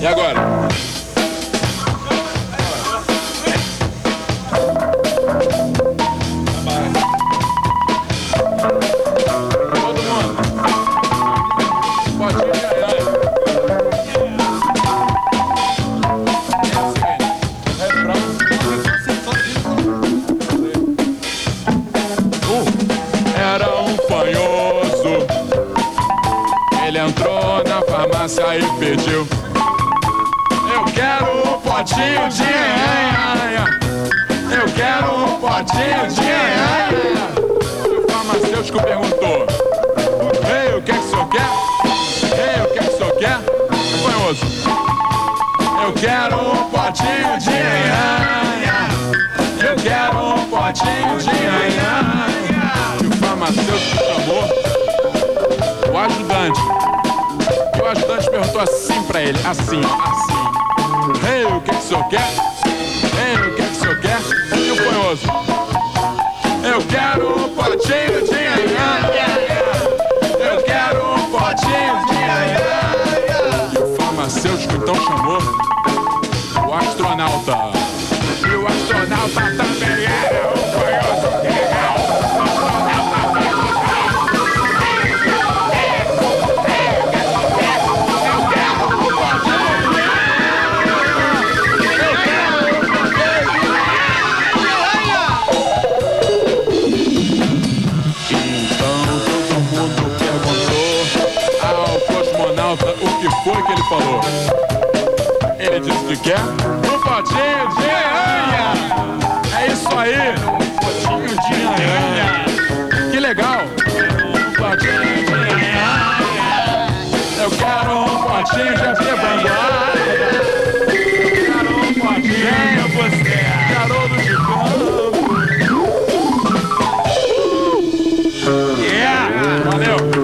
E agora? Todo Era um fanhoso. Ele entrou na farmácia e pediu. Eu quero um potinho de anha. Eu quero um potinho de anha. O farmacêutico perguntou: Ei, o que é que o senhor quer? Ei, o que é que o senhor quer? Fanhoso. Eu quero um potinho de anha. Eu quero um potinho de anha. E o farmacêutico chamou o ajudante. E o ajudante perguntou assim pra ele, assim, assim. Ei, o que, que senhor quer? Ei, o que, que senhor quer? E o fanhoso? Eu quero um potinho de anha. Eu quero um potinho de anha. E o farmacêutico então chamou o astronauta. E o astronauta também falou. Ele disse que quer um potinho de aranha. É isso aí, um potinho de aranha. Que legal. Um potinho de aranha. Eu quero um potinho de aranha. Quero um potinho. de é você? Garoto de campo. Yeah, valeu.